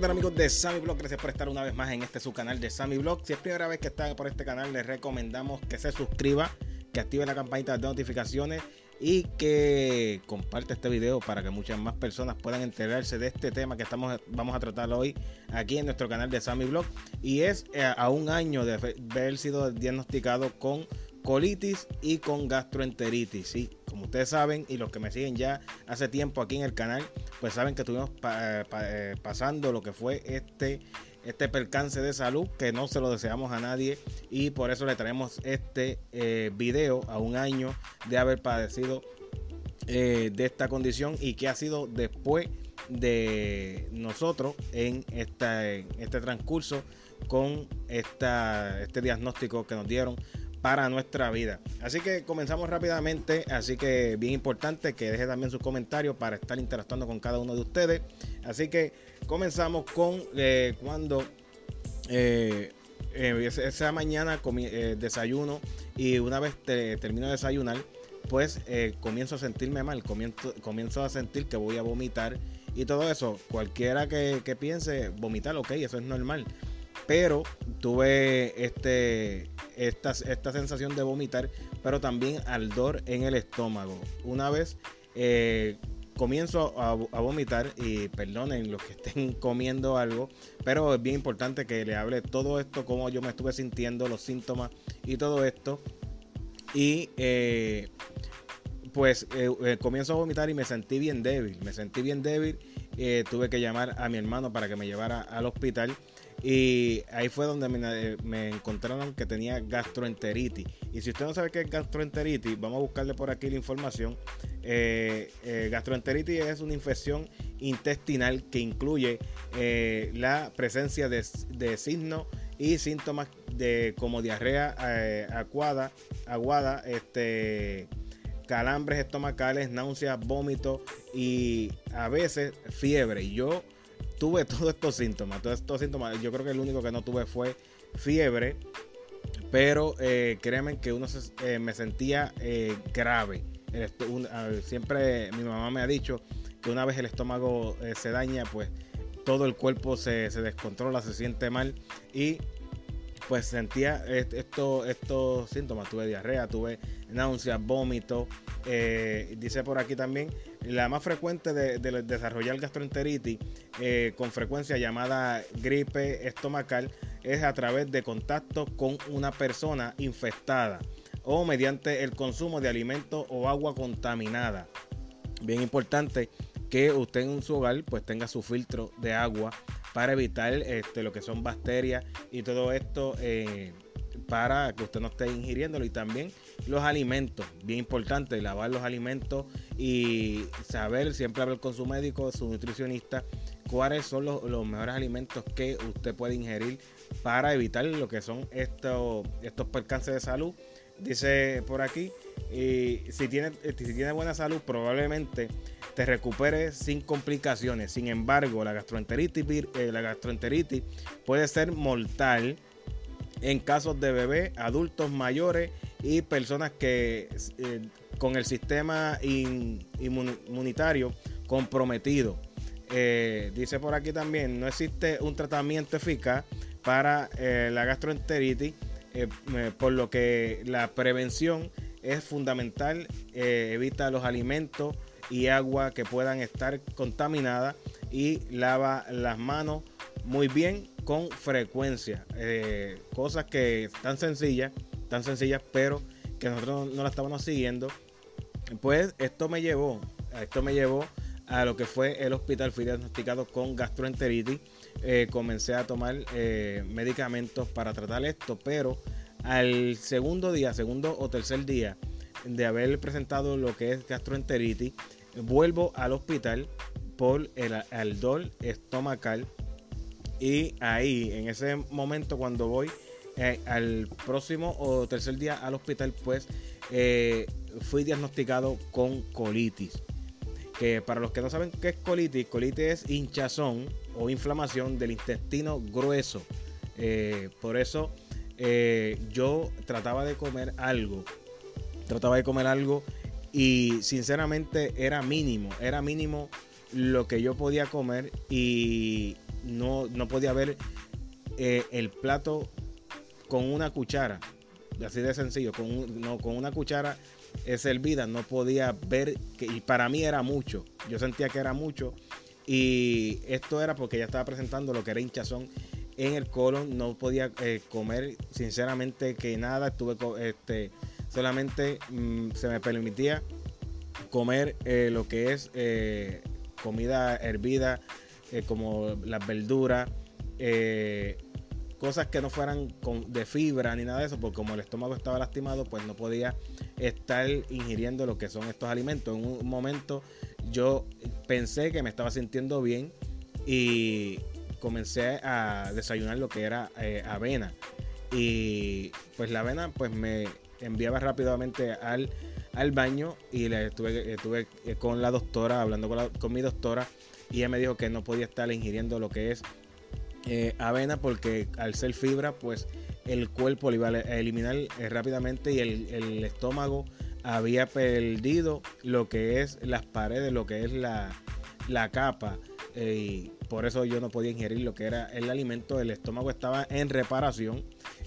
¿Qué amigos de Sammy Blog? Gracias por estar una vez más en este su canal de Sammy Blog. Si es primera vez que está por este canal, les recomendamos que se suscriba, que active la campanita de notificaciones y que comparte este video para que muchas más personas puedan enterarse de este tema que estamos, vamos a tratar hoy aquí en nuestro canal de Sammy Blog. Y es eh, a un año de haber sido diagnosticado con colitis y con gastroenteritis. Sí, como ustedes saben y los que me siguen ya hace tiempo aquí en el canal, pues saben que estuvimos eh, eh, pasando lo que fue este, este percance de salud que no se lo deseamos a nadie y por eso le traemos este eh, video a un año de haber padecido de esta condición y que ha sido después de nosotros en, esta, en este transcurso con esta, este diagnóstico que nos dieron para nuestra vida. Así que comenzamos rápidamente, así que bien importante que deje también sus comentarios para estar interactuando con cada uno de ustedes. Así que comenzamos con eh, cuando eh, eh, esa mañana desayuno y una vez termino de desayunar, pues comienzo a sentirme mal, comienzo, comienzo a sentir que voy a vomitar y todo eso. Cualquiera que, que piense vomitar, ok, eso es normal. Pero tuve este esta, esta sensación de vomitar, pero también ardor en el estómago. Una vez eh, comienzo a, vomitar y perdonen los que estén comiendo algo, pero es bien importante que le hable todo esto, cómo yo me estuve sintiendo, los síntomas y todo esto. Y eh, pues eh, comienzo a vomitar y me sentí bien débil, me sentí bien débil. tuve que llamar a mi hermano para que me llevara al hospital y ahí fue donde me, encontraron que tenía gastroenteritis. Y si usted no sabe qué es gastroenteritis, vamos a buscarle por aquí la información. Eh, eh, gastroenteritis es una infección intestinal que incluye eh, la presencia de, signos y síntomas de como diarrea aguada, aguada, este, calambres estomacales, náuseas, vómitos y a veces fiebre. Yo tuve todos estos síntomas, todos estos síntomas. Yo creo que el único que no tuve fue fiebre, pero eh, créanme que uno eh, me sentía eh, grave. siempre mi mamá me ha dicho que una vez el estómago se daña, pues todo el cuerpo se, se, descontrola, se siente mal y pues sentía esto, estos síntomas. Tuve diarrea, tuve náuseas, vómito. dice por aquí también la más frecuente de, desarrollar gastroenteritis eh, con frecuencia llamada gripe estomacal es a través de contacto con una persona infectada o mediante el consumo de alimentos o agua contaminada. Bien importante que usted en su hogar pues tenga su filtro de agua para evitar este, lo que son bacterias y todo esto eh, para que usted no esté ingiriéndolo y también los alimentos, bien importante, lavar los alimentos y saber, siempre hablar con su médico, su nutricionista, cuáles son los, mejores alimentos que usted puede ingerir para evitar lo que son estos, estos percances de salud. Dice por aquí, y si tiene, si tiene buena salud, probablemente te recupere sin complicaciones. Sin embargo, la gastroenteritis, eh, la gastroenteritis puede ser mortal en casos de bebés, adultos mayores y personas que eh, con el sistema inmunitario comprometido. Eh, dice por aquí también, no existe un tratamiento eficaz para eh, la gastroenteritis, por lo que la prevención es fundamental. evita los alimentos y agua que puedan estar contaminadas y lava las manos muy bien con frecuencia. Cosas que tan sencillas, tan sencillas, pero que nosotros no, la estábamos siguiendo. Pues esto me llevó, esto me llevó a lo que fue el hospital. Fui diagnosticado con gastroenteritis. Eh, comencé a tomar eh, medicamentos para tratar esto, pero al segundo día, segundo o tercer día de haber presentado lo que es gastroenteritis, vuelvo al hospital por el aldol estomacal. Y ahí, en ese momento, cuando voy eh, al próximo o tercer día al hospital, pues eh, fui diagnosticado con colitis. Que para los que no saben qué es colitis, colitis es hinchazón o inflamación del intestino grueso. Eh, por eso yo trataba de comer algo. Trataba de comer algo y sinceramente era mínimo. Era mínimo lo que yo podía comer y no, no podía ver el plato con una cuchara. Así de sencillo, con, no, con una cuchara servida no podía ver que y para mí era mucho. Yo sentía que era mucho y esto era porque ya estaba presentando lo que era hinchazón en el colon, no podía eh, comer sinceramente que nada, estuve este solamente mm, se me permitía comer eh, lo que es comida hervida, eh, como las verduras, eh, cosas que no fueran de fibra ni nada de eso, porque como el estómago estaba lastimado, pues no podía estar ingiriendo lo que son estos alimentos. En un momento yo pensé que me estaba sintiendo bien y comencé a desayunar lo que era eh, avena. Y pues la avena pues me enviaba rápidamente al al baño y le estuve, estuve eh, con la doctora, hablando con, mi doctora, y ella me dijo que no podía estar ingiriendo lo que es eh, avena porque al ser fibra, pues el cuerpo lo iba a eliminar eh, rápidamente y el, estómago había perdido lo que es las paredes, lo que es la, la capa. y por eso yo no podía ingerir lo que era el alimento. El estómago estaba en reparación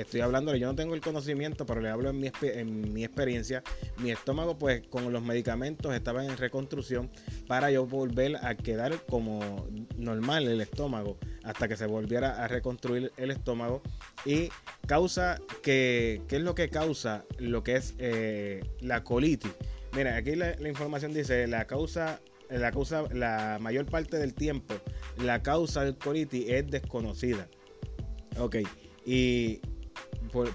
estoy hablando, yo no tengo el conocimiento, pero le hablo en mi, en mi experiencia. Mi estómago, pues con los medicamentos estaba en reconstrucción para yo volver a quedar como normal el estómago hasta que se volviera a reconstruir el estómago. Y causa que, ¿qué es lo que causa lo que es eh, la colitis? Mira, aquí la, la información dice la causa la causa, la mayor parte del tiempo, la causa del colitis es desconocida. Ok, y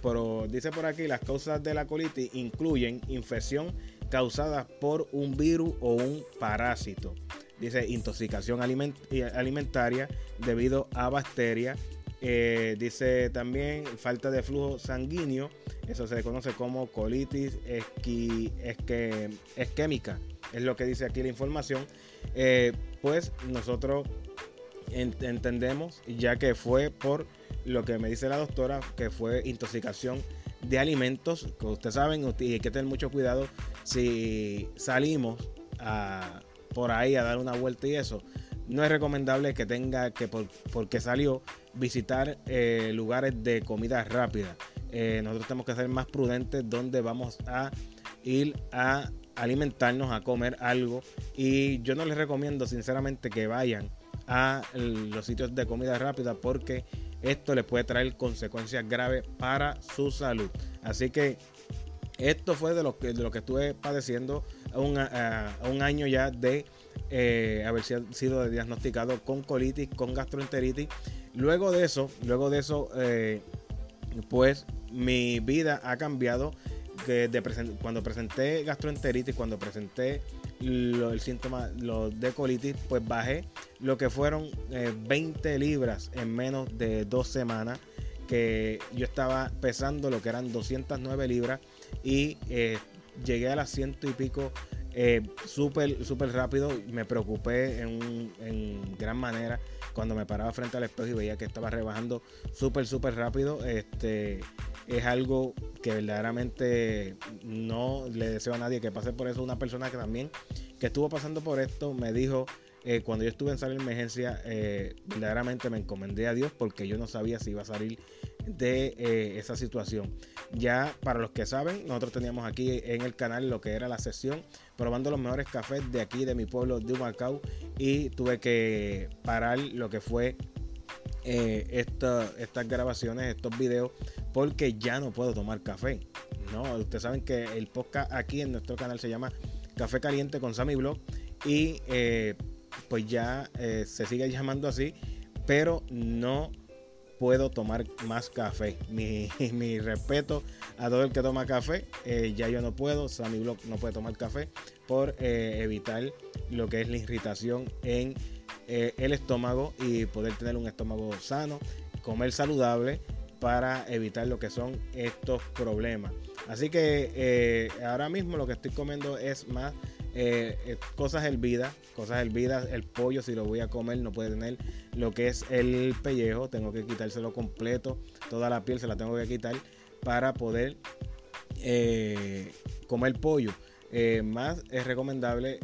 pero dice por aquí, las causas de la colitis incluyen infección causada por un virus o un parásito. Dice intoxicación alimentaria debido a bacterias. Eh, dice también falta de flujo sanguíneo. Eso se conoce como colitis esquémica. Es lo que dice aquí la información. Eh, pues nosotros entendemos ya que fue por lo que me dice la doctora, que fue intoxicación de alimentos, que ustedes saben, y hay que tener mucho cuidado si salimos por ahí a dar una vuelta y eso. No es recomendable que tenga que, porque salió, visitar eh, lugares de comida rápida. Eh, nosotros tenemos que ser más prudentes donde vamos a ir a alimentarnos, a comer algo. Y yo no les recomiendo sinceramente que vayan a los sitios de comida rápida porque esto le puede traer consecuencias graves para su salud. Así que esto fue de lo que, de lo que estuve padeciendo un, un año ya de eh, haber sido diagnosticado con colitis, con gastroenteritis. Luego de eso, luego de eso, eh, pues mi vida ha cambiado. Que cuando presenté gastroenteritis, cuando presenté el síntoma de colitis, pues bajé lo que fueron 20 eh, libras en menos de dos semanas. Que yo estaba pesando lo que eran 209 libras y eh, llegué a las ciento y pico eh, súper, súper rápido. Me preocupé en, en, gran manera cuando me paraba frente al espejo y veía que estaba rebajando súper, súper rápido. Este es algo que verdaderamente no le deseo a nadie que pase por eso. Una persona que también que estuvo pasando por esto me dijo eh, cuando yo estuve en sala de emergencia, eh, verdaderamente me encomendé a Dios porque yo no sabía si iba a salir de eh, esa situación. Ya para los que saben, nosotros teníamos aquí en el canal lo que era la sesión probando los mejores cafés de aquí, de mi pueblo, de Humacao, y tuve que parar lo que fue estas grabaciones, estos videos, porque ya no puedo tomar café. No, ustedes saben que el podcast aquí en nuestro canal se llama Café Caliente con Sammy Blog y pues ya se sigue llamando así, pero no puedo tomar más café. Mi, mi respeto a todo el que toma café. Eh, ya yo no puedo. Sammy Block no puede tomar café por eh, evitar lo que es la irritación en eh, el estómago y poder tener un estómago sano. Comer saludable para evitar lo que son estos problemas. Así que ahora mismo lo que estoy comiendo es más eh, eh, cosas hervidas, cosas hervidas, el pollo si lo voy a comer no puede tener lo que es el pellejo, tengo que quitárselo completo, toda la piel se la tengo que quitar para poder eh, comer pollo. más es recomendable,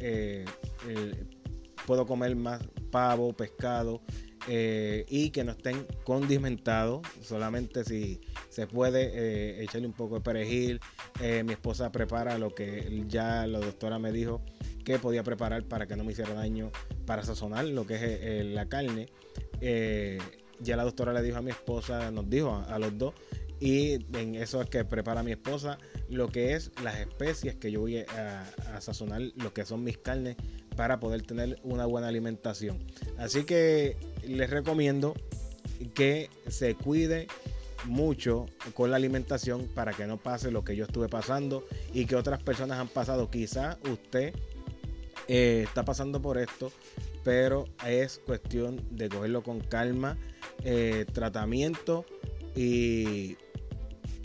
puedo comer más pavo, pescado, y que no estén condimentados. Solamente si se puede echarle un poco de perejil, eh, mi esposa prepara lo que ya la doctora me dijo que podía preparar para que no me hiciera daño para sazonar lo que es eh, la carne. Eh, ya la doctora le dijo a mi esposa, nos dijo a, los dos, y en eso es que prepara mi esposa lo que es las especies que yo voy a, sazonar lo que son mis carnes para poder tener una buena alimentación. Así que les recomiendo que se cuide mucho con la alimentación para que no pase lo que yo estuve pasando y que otras personas han pasado. Quizá usted eh, está pasando por esto, pero es cuestión de cogerlo con calma, eh, tratamiento y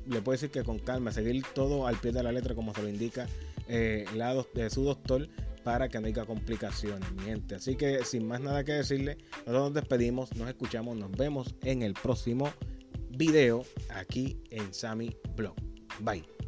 le puedo decir que con calma, seguir todo al pie de la letra como se lo indica eh, de su doctor para que no haya complicaciones, mi gente. Así que sin más nada que decirle, nosotros nos despedimos, nos escuchamos, nos vemos en el próximo video aquí en Sammy Blog. Bye.